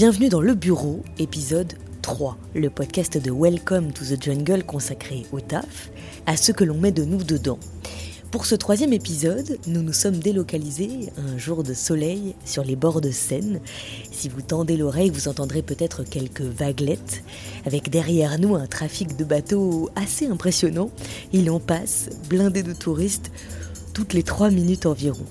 Bienvenue dans Le Bureau, épisode 3, le podcast de Welcome to the Jungle consacré au taf, à ce que l'on met de nous dedans. Pour ce troisième épisode, nous nous sommes délocalisés un jour de soleil sur les bords de Seine. Si vous tendez l'oreille, vous entendrez peut-être quelques vaguelettes, avec derrière nous un trafic de bateaux assez impressionnant. Il en passe, blindé de touristes, toutes les trois minutes environ.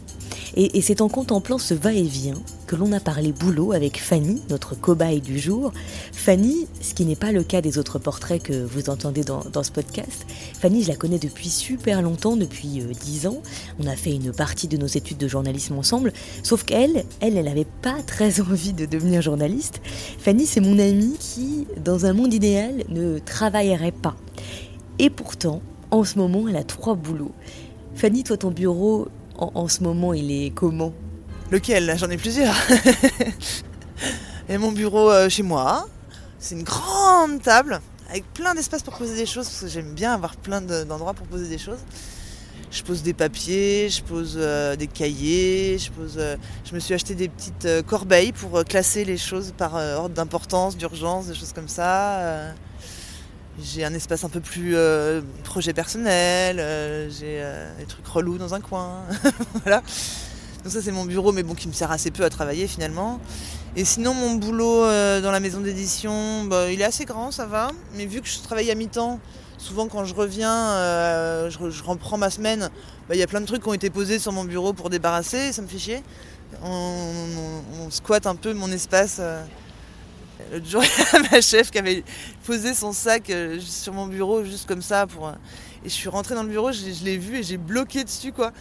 Et, c'est en contemplant ce va-et-vient que l'on a parlé boulot avec Fanny, notre cobaye du jour. Fanny, ce qui n'est pas le cas des autres portraits que vous entendez dans, ce podcast, Fanny, je la connais depuis super longtemps, depuis euh, dix ans. On a fait une partie de nos études de journalisme ensemble, sauf qu'elle, elle, elle n'avait pas très envie de devenir journaliste. Fanny, c'est mon amie qui, dans un monde idéal, ne travaillerait pas. Et pourtant, en ce moment, elle a trois boulots. Fanny, toi, ton bureau, en, ce moment, il est comment? Lequel? J'en ai plusieurs. Et mon bureau euh, chez moi, c'est une grande table avec plein d'espace pour poser des choses, parce que j'aime bien avoir plein d'endroits pour poser des choses. Je pose des papiers, je pose euh, des cahiers, je pose. Euh, je me suis acheté des petites corbeilles pour classer les choses par ordre d'importance, d'urgence, des choses comme ça. J'ai un espace un peu plus euh, projet personnel, euh, j'ai euh, des trucs relous dans un coin. voilà. Donc ça c'est mon bureau mais bon qui me sert assez peu à travailler finalement. Et sinon mon boulot dans la maison d'édition, bah, il est assez grand, ça va. Mais vu que je travaille à mi-temps, souvent quand je reviens, je, reprends ma semaine, bah, il y a plein de trucs qui ont été posés sur mon bureau pour débarrasser, ça me fait chier. on squatte un peu mon espace. L'autre jour, il y a ma chef qui avait posé son sac euh, sur mon bureau, juste comme ça. Pour... Euh, et je suis rentrée dans le bureau, je, l'ai vu et j'ai bloqué dessus, quoi.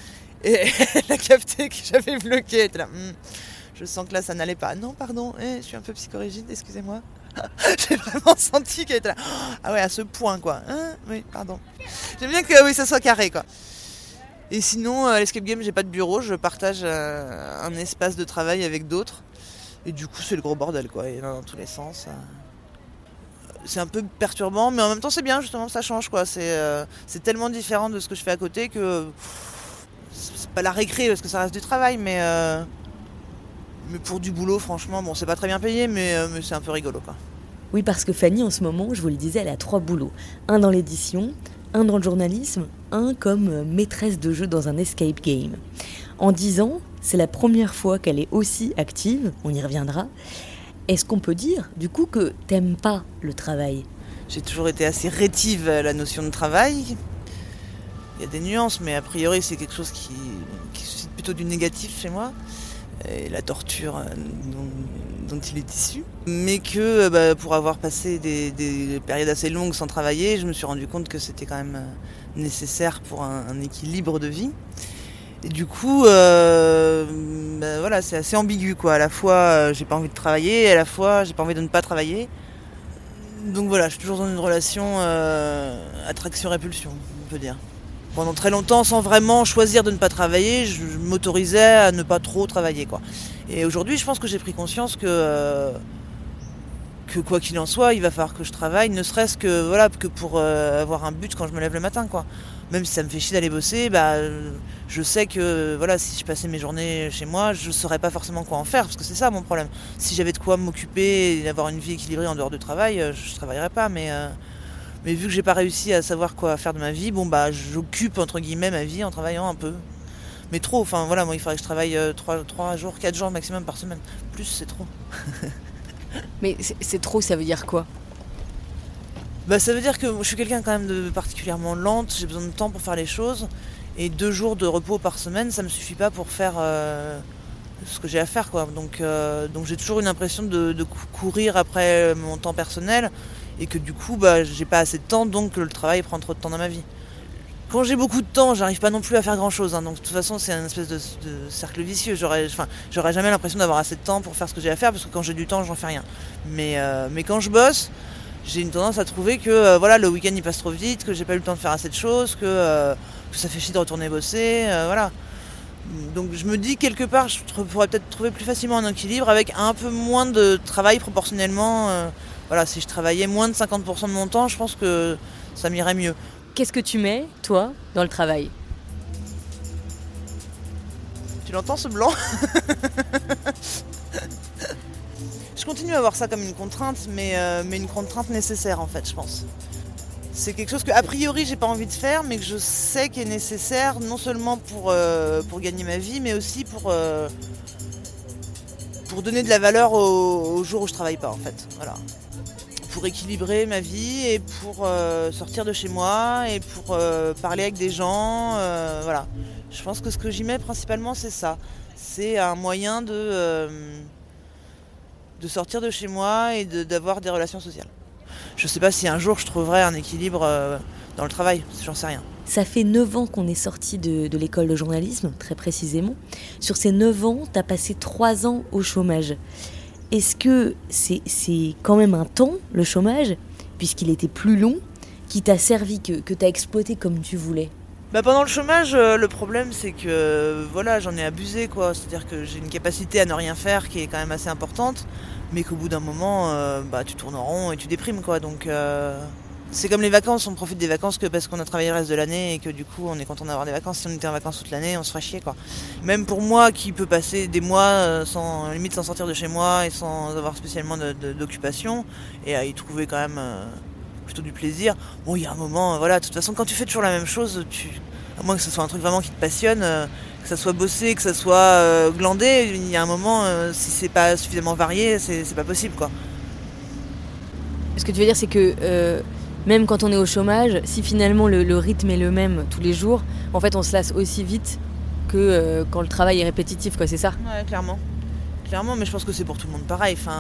Et elle a que j'avais bloqué. Elle là, hmm, je sens que là, ça n'allait pas. Non, pardon, eh, je suis un peu psychorigide, excusez-moi. j'ai vraiment senti qu'elle était là. Ah ouais, à ce point, quoi. Hein oui, pardon. J'aime bien que oui, ça soit carré, quoi. Et sinon, à l'escape game, j'ai pas de bureau, je partage euh, un espace de travail avec d'autres. Et du coup, c'est le gros bordel, quoi. Il dans tous les sens. Euh. C'est un peu perturbant, mais en même temps, c'est bien, justement, ça change, quoi. Euh, c'est tellement différent de ce que je fais à côté que. C'est pas la récré parce que ça reste du travail, mais. Euh, mais pour du boulot, franchement, bon, c'est pas très bien payé, mais, mais c'est un peu rigolo, quoi. Oui, parce que Fanny, en ce moment, je vous le disais, elle a trois boulots. Un dans l'édition, un dans le journalisme, un comme maîtresse de jeu dans un escape game. En dix ans, c'est la première fois qu'elle est aussi active, on y reviendra. Est-ce qu'on peut dire, du coup, que t'aimes pas le travail? J'ai toujours été assez rétive à la notion de travail. Il y a des nuances, mais a priori, c'est quelque chose qui, suscite plutôt du négatif chez moi. Et la torture euh, dont, il est issu. Mais que euh, bah, pour avoir passé des, périodes assez longues sans travailler, je me suis rendu compte que c'était quand même euh, nécessaire pour un équilibre de vie. Et du coup, euh, ben voilà, c'est assez ambigu quoi. À la fois, euh, j'ai pas envie de travailler, à la fois, j'ai pas envie de ne pas travailler. Donc voilà, je suis toujours dans une relation euh, attraction-répulsion, on peut dire. Pendant très longtemps, sans vraiment choisir de ne pas travailler, je, m'autorisais à ne pas trop travailler quoi. Et aujourd'hui, je pense que j'ai pris conscience que que quoi qu'il en soit, il va falloir que je travaille, ne serait-ce que voilà que pour avoir un but quand je me lève le matin quoi même si ça me fait chier d'aller bosser, bah, je sais que voilà, si je passais mes journées chez moi, je ne saurais pas forcément quoi en faire, parce que c'est ça mon problème. Si j'avais de quoi m'occuper et d'avoir une vie équilibrée en dehors du travail, euh, je ne travaillerais pas, mais, euh, mais vu que j'ai pas réussi à savoir quoi faire de ma vie, bon bah j'occupe entre guillemets ma vie en travaillant un peu. Mais trop, enfin voilà, moi il faudrait que je travaille 3, euh, 3 jours, 4 jours maximum par semaine. Plus c'est trop. mais c'est trop, ça veut dire quoi? Bah, ça veut dire que je suis quelqu'un quand même de particulièrement lente, j'ai besoin de temps pour faire les choses. Et deux jours de repos par semaine, ça me suffit pas pour faire euh, ce que j'ai à faire. Quoi. Donc, euh, donc j'ai toujours une impression de, courir après mon temps personnel et que du coup, bah, j'ai pas assez de temps, donc le travail prend trop de temps dans ma vie. Quand j'ai beaucoup de temps, j'arrive pas non plus à faire grand chose. Hein. donc de toute façon, c'est un espèce de, cercle vicieux. J'aurais, enfin, jamais l'impression d'avoir assez de temps pour faire ce que j'ai à faire parce que quand j'ai du temps, j'en fais rien. Mais, euh, mais quand je bosse, j'ai une tendance à trouver que euh, voilà, le week-end il passe trop vite, que j'ai pas eu le temps de faire assez de choses, que, euh, ça fait chier de retourner bosser, euh, voilà. Donc je me dis quelque part, je pourrais peut-être trouver plus facilement un équilibre avec un peu moins de travail proportionnellement. voilà, si je travaillais moins de 50% de mon temps, je pense que ça m'irait mieux. Qu'est-ce que tu mets, toi, dans le travail? Tu l'entends ce blanc? continue à voir ça comme une contrainte, mais, euh, mais une contrainte nécessaire en fait, je pense. C'est quelque chose que a priori j'ai pas envie de faire, mais que je sais qu'il est nécessaire non seulement pour, euh, pour gagner ma vie, mais aussi pour, euh, pour donner de la valeur au, au jour où je travaille pas en fait. Voilà. Pour équilibrer ma vie et pour sortir de chez moi et pour parler avec des gens. voilà. Je pense que ce que j'y mets principalement c'est ça. C'est un moyen de, de sortir de chez moi et d'avoir des relations sociales. Je sais pas si un jour je trouverai un équilibre euh, dans le travail, j'en sais rien. Ça fait 9 ans qu'on est sorti de, l'école de journalisme, très précisément. Sur ces 9 ans, tu as passé 3 ans au chômage. Est-ce que c'est c'est quand même un temps, le chômage, puisqu'il était plus long, qui t'a servi, que, que tu as exploité comme tu voulais? Bah pendant le chômage, euh, le problème c'est que euh, voilà, j'en ai abusé quoi. C'est-à-dire que j'ai une capacité à ne rien faire qui est quand même assez importante, mais qu'au bout d'un moment, euh, bah tu tournes en rond et tu déprimes quoi. Donc euh, c'est comme les vacances, on profite des vacances que parce qu'on a travaillé le reste de l'année et que du coup on est content d'avoir des vacances. Si on était en vacances toute l'année, on se ferait chier quoi. Même pour moi qui peut passer des mois sans limite sans sortir de chez moi et sans avoir spécialement d'occupation et à y trouver quand même plutôt du plaisir. Bon, il y a un moment, voilà, de toute façon, quand tu fais toujours la même chose, tu, à moins que ce soit un truc vraiment qui te passionne, euh, que ça soit bossé, que ça soit euh, glandé, il y a un moment, euh, si c'est pas suffisamment varié, c'est pas possible, quoi. Ce que tu veux dire, c'est que même quand on est au chômage, si finalement le, le rythme est le même tous les jours, en fait on se lasse aussi vite que quand le travail est répétitif, quoi, c'est ça? Ouais, clairement. Clairement, mais je pense que c'est pour tout le monde pareil. Enfin,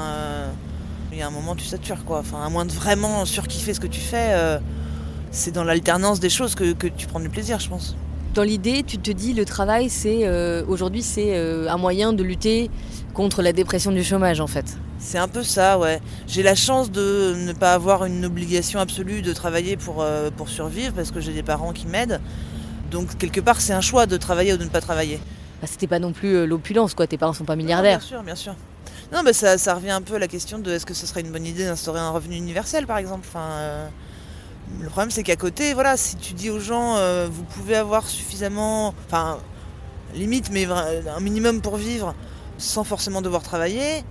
y a un moment, tu satures, quoi. Enfin, à moins de vraiment surkiffer ce que tu fais, euh, c'est dans l'alternance des choses que, que tu prends du plaisir, je pense. Dans l'idée, tu te dis le travail, c'est euh, aujourd'hui, c'est euh, un moyen de lutter contre la dépression du chômage, en fait. C'est un peu ça, ouais. J'ai la chance de ne pas avoir une obligation absolue de travailler pour, pour survivre parce que j'ai des parents qui m'aident. Donc quelque part, c'est un choix de travailler ou de ne pas travailler. Bah, C'était pas non plus l'opulence, quoi. Tes parents sont pas Non, milliardaires. bien sûr, bien sûr. Non, mais ça, ça revient un peu à la question de est-ce que ce serait une bonne idée d'instaurer un revenu universel, par exemple. Enfin, euh, le problème, c'est qu'à côté, voilà, si tu dis aux gens, euh, vous pouvez avoir suffisamment, enfin, limite, mais un minimum pour vivre, sans forcément devoir travailler,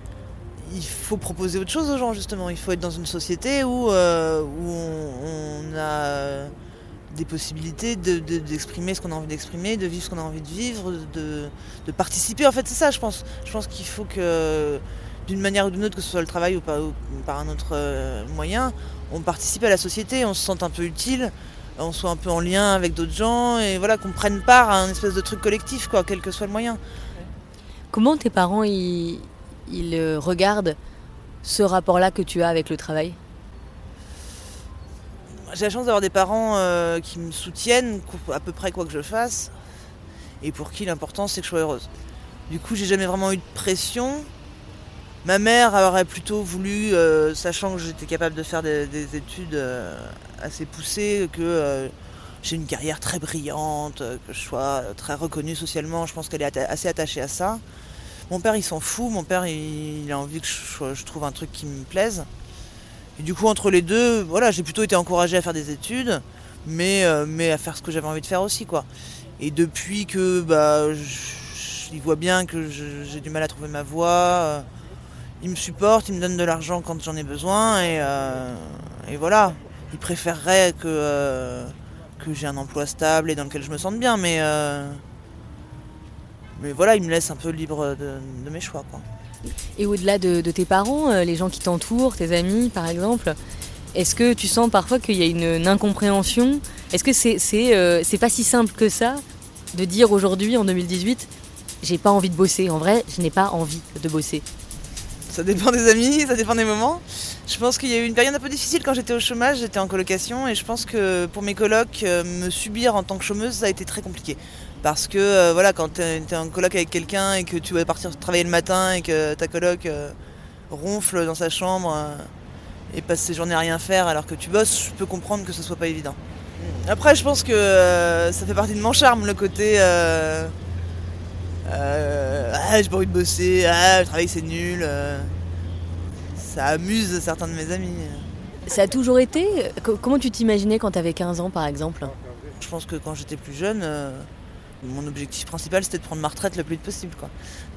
il faut proposer autre chose aux gens, justement. Il faut être dans une société où, euh, où on, a des possibilités de- de- d'exprimer ce qu'on a envie d'exprimer, de vivre ce qu'on a envie de vivre, de, de participer. En fait, c'est ça, je pense. Je pense qu'il faut que, d'une manière ou d'une autre, que ce soit le travail ou, par un autre euh, moyen, on participe à la société, on se sente un peu utile, on soit un peu en lien avec d'autres gens, et voilà, qu'on prenne part à un espèce de truc collectif, quoi, quel que soit le moyen. Comment tes parents, ils, ils euh, regardent ce rapport-là que tu as avec le travail? J'ai la chance d'avoir des parents euh, qui me soutiennent à peu près quoi que je fasse, et pour qui l'important c'est que je sois heureuse. Du coup, j'ai jamais vraiment eu de pression. Ma mère aurait plutôt voulu, euh, sachant que j'étais capable de faire des, des études euh, assez poussées, que j'ai une carrière très brillante, que je sois très reconnue socialement. Je pense qu'elle est assez attachée à ça. Mon père, il s'en fout. Mon père, il, a envie que je trouve un truc qui me plaise. Et du coup, entre les deux, voilà, j'ai plutôt été encouragée à faire des études, mais, euh, mais à faire ce que j'avais envie de faire aussi, quoi. Et depuis que, bah, il voit bien que j'ai du mal à trouver ma voie, euh, il me supporte, il me donne de l'argent quand j'en ai besoin, et, euh, voilà. Il préférerait que, que j'ai un emploi stable et dans lequel je me sente bien, mais, mais voilà, il me laisse un peu libre de, de mes choix, quoi. Et au-delà de, tes parents, euh, les gens qui t'entourent, tes amis par exemple, est-ce que tu sens parfois qu'il y a une, incompréhension? Est-ce que euh, c'est pas si simple que ça de dire aujourd'hui en 2018 j'ai pas envie de bosser? En vrai, je n'ai pas envie de bosser. Ça dépend des amis, ça dépend des moments. Je pense qu'il y a eu une période un peu difficile quand j'étais au chômage, j'étais en colocation et je pense que pour mes colocs, euh, me subir en tant que chômeuse, ça a été très compliqué. Parce que euh, voilà, quand tu es en coloc avec quelqu'un et que tu vas partir travailler le matin et que ta coloc euh, ronfle dans sa chambre euh, et passe ses journées à rien faire alors que tu bosses, je peux comprendre que ce soit pas évident. Après, je pense que ça fait partie de mon charme, le côté. ah, j'ai pas envie de bosser, ah, le travail c'est nul. ça amuse certains de mes amis. Ça a toujours été Co- Comment tu t'imaginais quand t'avais 15 ans par exemple? Je pense que quand j'étais plus jeune, Mon objectif principal, c'était de prendre ma retraite le plus vite possible. Quoi.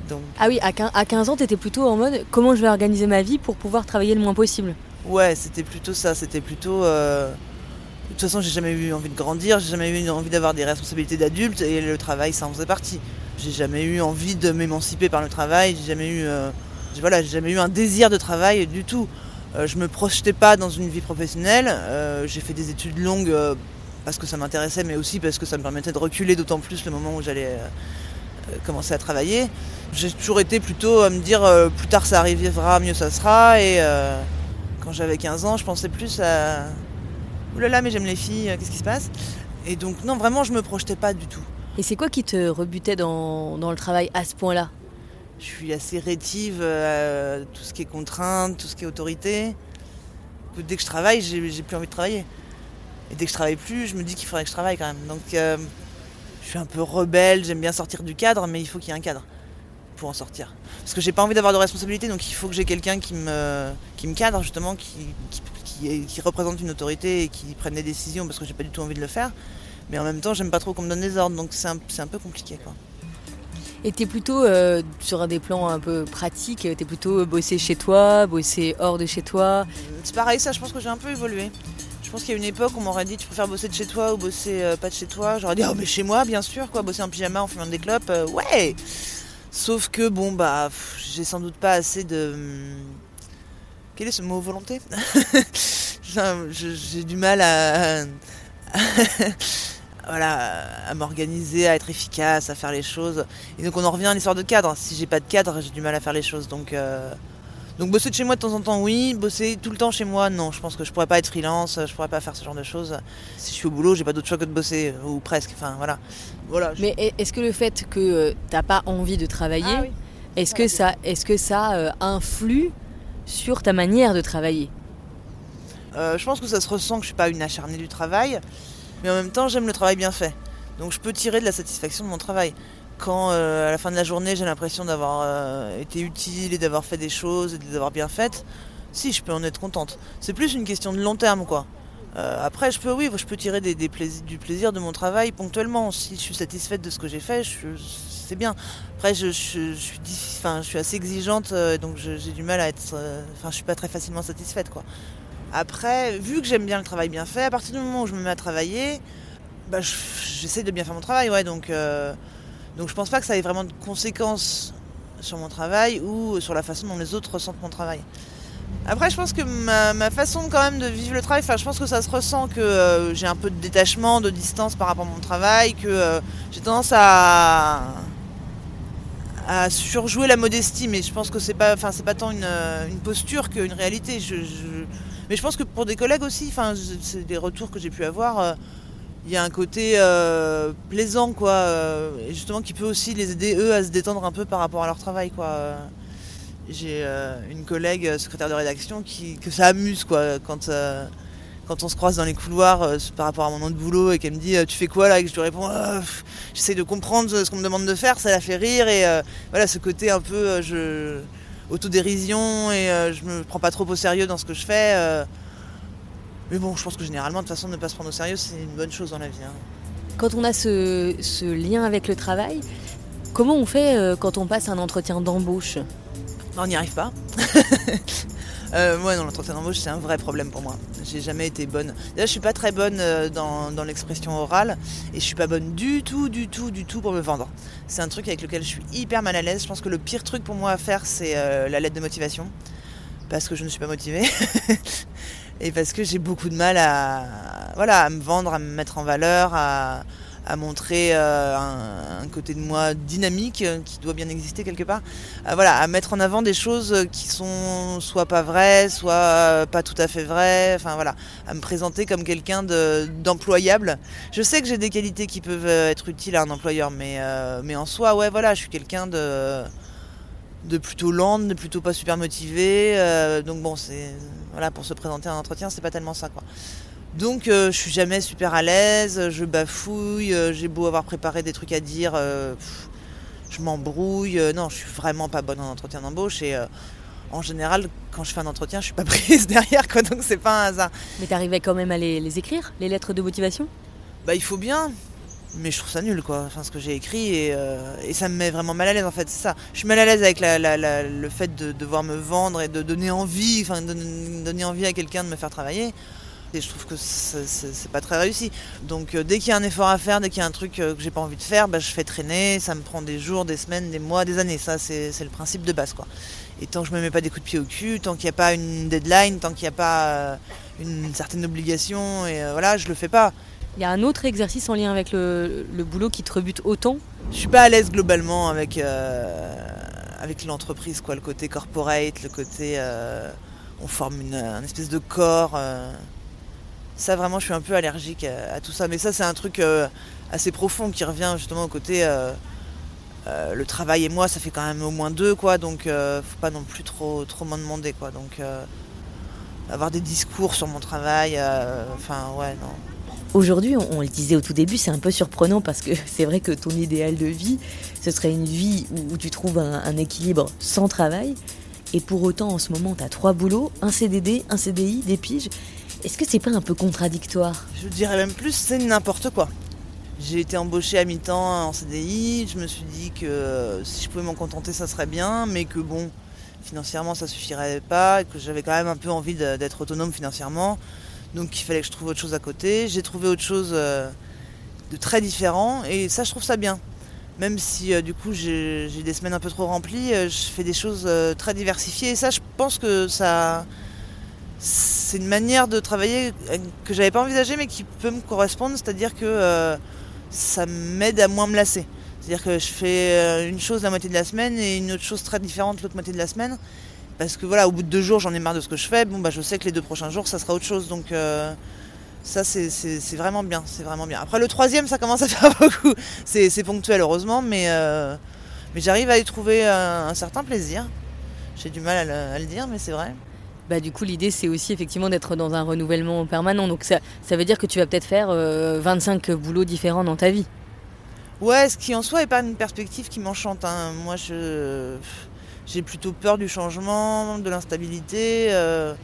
Donc... Ah oui, à 15 ans, tu étais plutôt en mode comment je vais organiser ma vie pour pouvoir travailler le moins possible? Ouais, c'était plutôt ça. C'était plutôt. Euh, de toute façon, j'ai jamais eu envie de grandir, j'ai jamais eu envie d'avoir des responsabilités d'adulte et le travail, ça en faisait partie. J'ai jamais eu envie de m'émanciper par le travail, j'ai jamais eu. Euh, voilà, j'ai jamais eu un désir de travail du tout. Euh, je me projetais pas dans une vie professionnelle. j'ai fait des études longues parce que ça m'intéressait, mais aussi parce que ça me permettait de reculer d'autant plus le moment où j'allais euh, euh, commencer à travailler. J'ai toujours été plutôt à me dire euh, plus tard ça arrivera, mieux ça sera. Et quand j'avais 15 ans, je pensais plus à oulala, là là, mais j'aime les filles, qu'est-ce qui se passe? Et donc, non, vraiment, je me projetais pas du tout. Et c'est quoi qui te rebutait dans, dans le travail à ce point-là? Je suis assez rétive à tout ce qui est contrainte, tout ce qui est autorité. Dès que je travaille, j'ai plus envie de travailler. Et dès que je travaille plus, je me dis qu'il faudrait que je travaille quand même. Donc euh, je suis un peu rebelle, j'aime bien sortir du cadre, mais il faut qu'il y ait un cadre pour en sortir. Parce que j'ai pas envie d'avoir de responsabilité, donc il faut que j'ai quelqu'un qui me, qui me cadre justement, qui, qui, représente une autorité et qui prenne des décisions parce que j'ai pas du tout envie de le faire. Mais en même temps, j'aime pas trop qu'on me donne des ordres, donc c'est un, peu compliqué. Quoi. Et t'es plutôt euh, sur des plans un peu pratiques, t'es plutôt bosser chez toi, bosser hors de chez toi? C'est pareil, ça, je pense que j'ai un peu évolué. Je pense qu'il y a une époque où on m'aurait dit tu préfères bosser de chez toi ou bosser euh, pas de chez toi? J'aurais dit oh mais chez moi bien sûr quoi, bosser en pyjama en fumant des clopes, euh, ouais. Sauf que bon bah j'ai sans doute pas assez de hum, quel est ce mot volonté? J'ai du mal à, voilà à m'organiser, à être efficace, à faire les choses. Et donc on en revient à l'histoire de cadre. Si j'ai pas de cadre, j'ai du mal à faire les choses. Donc euh, donc bosser de chez moi de temps en temps, oui. Bosser tout le temps chez moi, non. Je pense que je pourrais pas être freelance, je pourrais pas faire ce genre de choses. Si je suis au boulot, j'ai pas d'autre choix que de bosser, ou presque. Enfin voilà. voilà Mais est-ce que le fait que euh, t'as pas envie de travailler, ah est-ce que ça, est-ce que ça euh, influe sur ta manière de travailler? Euh, Je pense que ça se ressent que je suis pas une acharnée du travail, mais en même temps j'aime le travail bien fait. Donc je peux tirer de la satisfaction de mon travail quand euh, à la fin de la journée j'ai l'impression d'avoir euh, été utile et d'avoir fait des choses et de les avoir bien faites, si je peux en être contente. C'est plus une question de long terme quoi. Euh, après je peux oui, je peux tirer du plaisir de mon travail ponctuellement. Si je suis satisfaite de ce que j'ai fait, c'est bien. Après je, suis, je suis assez exigeante donc j'ai du mal à être. Enfin je suis pas très facilement satisfaite quoi. Après, vu que j'aime bien le travail bien fait, à partir du moment où je me mets à travailler, bah, j'essaie de bien faire mon travail, ouais, donc donc je pense pas que ça ait vraiment de conséquences sur mon travail ou sur la façon dont les autres ressentent mon travail. Après, je pense que ma, façon quand même de vivre le travail, je pense que ça se ressent que euh, j'ai un peu de détachement, de distance par rapport à mon travail, que euh, j'ai tendance à, surjouer la modestie, mais je pense que c'est pas, c'est pas tant une, posture qu'une réalité. Mais je pense que pour des collègues aussi, c'est des retours que j'ai pu avoir. Euh, il y a un côté euh, plaisant quoi euh, justement qui peut aussi les aider eux à se détendre un peu par rapport à leur travail quoi. J'ai euh, une collègue secrétaire de rédaction qui que ça amuse quoi quand quand on se croise dans les couloirs par rapport à mon nom de boulot et qu'elle me dit tu fais quoi là? Et que je lui réponds j'essaie de comprendre ce qu'on me demande de faire ça la fait rire et voilà ce côté un peu je autodérision et je me prends pas trop au sérieux dans ce que je fais mais bon, je pense que généralement, de toute façon, ne pas se prendre au sérieux, c'est une bonne chose dans la vie. Hein. Quand on a ce, lien avec le travail, comment on fait euh, quand on passe un entretien d'embauche? On n'y arrive pas. euh, moi, dans l'entretien d'embauche, c'est un vrai problème pour moi. J'ai jamais été bonne. Déjà, je suis pas très bonne euh, dans, l'expression orale et je suis pas bonne du tout, du tout, du tout pour me vendre. C'est un truc avec lequel je suis hyper mal à l'aise. Je pense que le pire truc pour moi à faire, c'est euh, la lettre de motivation parce que je ne suis pas motivée. et parce que j'ai beaucoup de mal à, voilà, à me vendre, à me mettre en valeur, à, à montrer euh, un, côté de moi dynamique euh, qui doit bien exister quelque part. Euh, voilà, à mettre en avant des choses qui sont soit pas vraies, soit pas tout à fait vraies. Enfin voilà, à me présenter comme quelqu'un d'employable. je sais que j'ai des qualités qui peuvent être utiles à un employeur, mais, mais en soi, ouais, voilà, je suis quelqu'un de de plutôt lente, de plutôt pas super motivé. donc bon, c'est voilà, pour se présenter à un entretien, c'est pas tellement ça, quoi. Donc euh, je suis jamais super à l'aise, je bafouille, euh, j'ai beau avoir préparé des trucs à dire, euh, je m'embrouille. non, je suis vraiment pas bonne en entretien d'embauche et en général, quand je fais un entretien, je suis pas prise derrière, quoi, donc c'est pas un hasard. Mais t'arrivais quand même à les, écrire, les lettres de motivation? Bah il faut bien. Mais je trouve ça nul quoi, enfin ce que j'ai écrit et, euh, et, ça me met vraiment mal à l'aise en fait, c'est ça. Je suis mal à l'aise avec le fait de devoir me vendre et de donner envie, enfin de donner envie à quelqu'un de me faire travailler. Et je trouve que c'est pas très réussi. Donc euh, dès qu'il y a un effort à faire, dès qu'il y a un truc euh, que j'ai pas envie de faire, bah, je fais traîner, ça me prend des jours, des semaines, des mois, des années. Ça c'est le principe de base quoi. Et tant que je me mets pas des coups de pied au cul, tant qu'il n'y a pas une deadline, tant qu'il n'y a pas euh, une certaine obligation, et voilà, je le fais pas. Il y a un autre exercice en lien avec le, boulot qui te rebute autant Je suis pas à l'aise globalement avec, avec l'entreprise, quoi, le côté corporate, le côté on forme une, espèce de corps. Ça, vraiment, je suis un peu allergique à, tout ça. Mais ça, c'est un truc euh, assez profond qui revient justement au côté. Euh, euh, le travail et moi, ça fait quand même au moins deux, quoi. Donc, faut pas non plus trop, trop m'en demander, quoi. Donc, avoir des discours sur mon travail, enfin, ouais, non. Aujourd'hui, on, le disait au tout début, c'est un peu surprenant parce que c'est vrai que ton idéal de vie, ce serait une vie où, tu trouves un, équilibre sans travail. Et pour autant, en ce moment, tu as trois boulots, un CDD, un CDI, des piges. Est-ce que c'est pas un peu contradictoire? Je dirais même plus, c'est n'importe quoi. J'ai été embauchée à mi-temps en CDI, je me suis dit que si je pouvais m'en contenter, ça serait bien, mais que bon, financièrement, ça suffirait pas, que j'avais quand même un peu envie d'être autonome financièrement, donc il fallait que je trouve autre chose à côté. J'ai trouvé autre chose euh, de très différent, et ça, je trouve ça bien. Même si euh, du coup j'ai des semaines un peu trop remplies, euh, je fais des choses très diversifiées, et ça, je pense que ça c'est une manière de travailler que j'avais pas envisagé mais qui peut me correspondre, c'est-à-dire que ça m'aide à moins me lasser. C'est-à-dire que je fais une chose la moitié de la semaine et une autre chose très différente l'autre moitié de la semaine. Parce que voilà, au bout de deux jours, j'en ai marre de ce que je fais. Bon, bah, je sais que les deux prochains jours, ça sera autre chose. Donc, euh, ça, c'est vraiment bien. C'est vraiment bien. Après, le troisième, ça commence à faire beaucoup. C'est ponctuel, heureusement, mais, mais j'arrive à y trouver un, certain plaisir. J'ai du mal à le dire, mais c'est vrai. Bah, du coup, l'idée, c'est aussi effectivement d'être dans un renouvellement permanent. Donc, ça, ça veut dire que tu vas peut-être faire 25 euh, boulots différents dans ta vie. Ouais, ce qui en soi n'est pas une perspective qui m'enchante. Hein. Moi, je, j'ai plutôt peur du changement, de l'instabilité. Euh,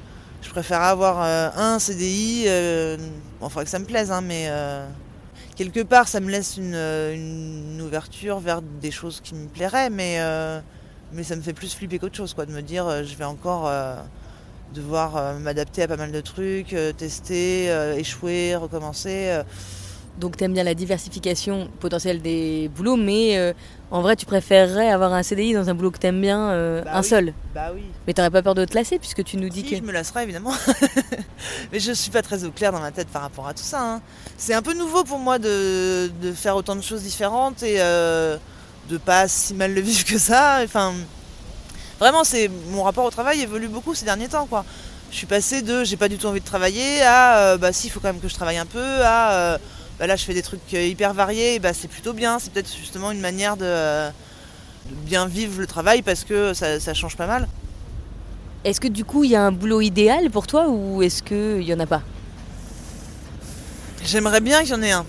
je préfère avoir euh, un CDI. bon, il faudrait que ça me plaise, hein, mais quelque part, ça me laisse une, ouverture vers des choses qui me plairaient, mais, mais ça me fait plus flipper qu'autre chose, quoi, de me dire je vais encore devoir euh, m'adapter à pas mal de trucs, euh, tester, euh, échouer, recommencer. Donc tu aimes bien la diversification potentielle des boulots, mais en vrai tu préférerais avoir un CDI dans un boulot que tu aimes bien, bah un seul. Bah oui. Mais t'aurais pas peur de te lasser puisque tu nous dis si, que... je me lasserais évidemment. mais je suis pas très au clair dans ma tête par rapport à tout ça. Hein. C'est un peu nouveau pour moi de, de, faire autant de choses différentes et de pas si mal le vivre que ça. Enfin, Vraiment, c'est mon rapport au travail évolue beaucoup ces derniers temps, quoi. Je suis passée de j'ai pas du tout envie de travailler à euh, bah si, il faut quand même que je travaille un peu à euh, bah là je fais des trucs euh, hyper variés, bah c'est plutôt bien. C'est peut-être justement une manière de, bien vivre le travail parce que ça, change pas mal. Est-ce que du coup il y a un boulot idéal pour toi ou est-ce qu'il y en a pas? J'aimerais bien qu'il y en ait un.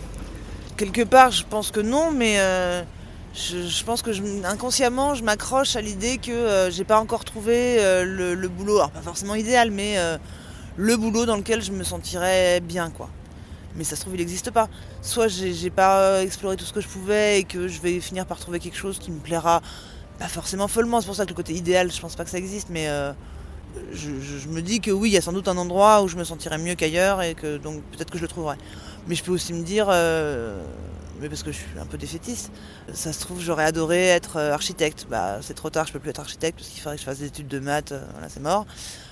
Quelque part, je pense que non, mais je, pense que inconsciemment, je m'accroche à l'idée que euh, j'ai pas encore trouvé euh, le, boulot, alors pas forcément idéal, mais euh, le boulot dans lequel je me sentirais bien, quoi. Mais ça se trouve, il n'existe pas. Soit j'ai pas exploré tout ce que je pouvais et que je vais finir par trouver quelque chose qui me plaira pas forcément follement. C'est pour ça que le côté idéal, je pense pas que ça existe, mais je, me dis que oui, il y a sans doute un endroit où je me sentirais mieux qu'ailleurs et que donc peut-être que je le trouverai. Mais je peux aussi me dire mais parce que je suis un peu défaitiste. Ça se trouve, j'aurais adoré être euh, architecte. Bah, c'est trop tard, je peux plus être architecte parce qu'il faudrait que je fasse des études de maths. Euh, voilà, c'est mort.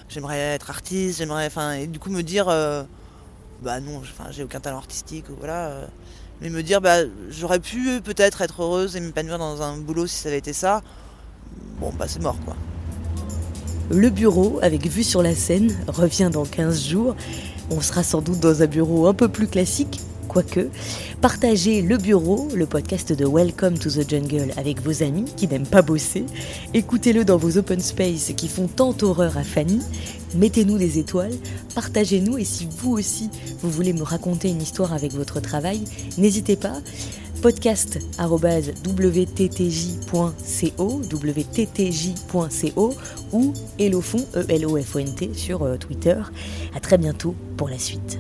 J'aimerais être artiste, j'aimerais, enfin, et du coup me dire, euh, bah non, j'ai aucun talent artistique, voilà. mais me dire, bah, j'aurais pu peut-être être heureuse et m'épanouir dans un boulot si ça avait été ça. Bon, bah, c'est mort, quoi. Le bureau, avec vue sur la Seine, revient dans 15 jours. On sera sans doute dans un bureau un peu plus classique, quoique. Partagez le bureau, le podcast de Welcome to the Jungle avec vos amis qui n'aiment pas bosser. Écoutez-le dans vos open space qui font tant horreur à Fanny. Mettez-nous des étoiles, partagez-nous et si vous aussi vous voulez me raconter une histoire avec votre travail, n'hésitez pas podcast.wttj.co wttj.co ou elofon, e -L -O -F -O -N -T, sur euh, Twitter. À très bientôt pour la suite.